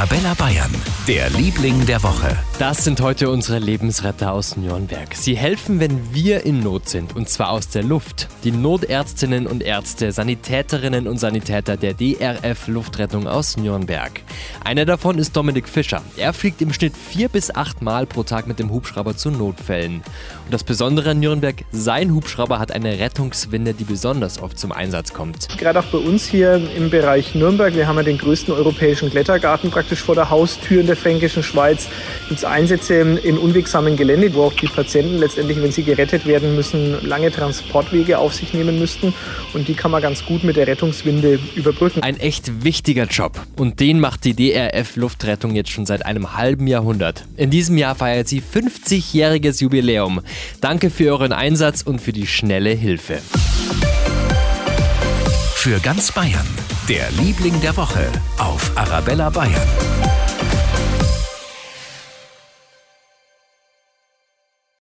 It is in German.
Arabella Bayern, der Liebling der Woche. Das sind heute unsere Lebensretter aus Nürnberg. Sie helfen, wenn wir in Not sind, und zwar aus der Luft. Die Notärztinnen und Ärzte, Sanitäterinnen und Sanitäter der DRF Luftrettung aus Nürnberg. Einer davon ist Dominik Fischer. Er fliegt im Schnitt vier bis acht Mal pro Tag mit dem Hubschrauber zu Notfällen. Und das Besondere an Nürnberg, sein Hubschrauber hat eine Rettungswinde, die besonders oft zum Einsatz kommt. Gerade auch bei uns hier im Bereich Nürnberg, wir haben ja den größten europäischen Klettergarten praktisch vor der Haustür in der fränkischen Schweiz, gibt es Einsätze in unwegsamen Gelände, wo auch die Patienten letztendlich, wenn sie gerettet werden müssen, lange Transportwege auf sich nehmen müssten. Und die kann man ganz gut mit der Rettungswinde überbrücken. Ein echt wichtiger Job. Und den macht die DRF Luftrettung jetzt schon seit einem halben Jahrhundert. In diesem Jahr feiert sie 50-jähriges Jubiläum. Danke für euren Einsatz und für die schnelle Hilfe. Für ganz Bayern, der Liebling der Woche auf Arabella Bayern.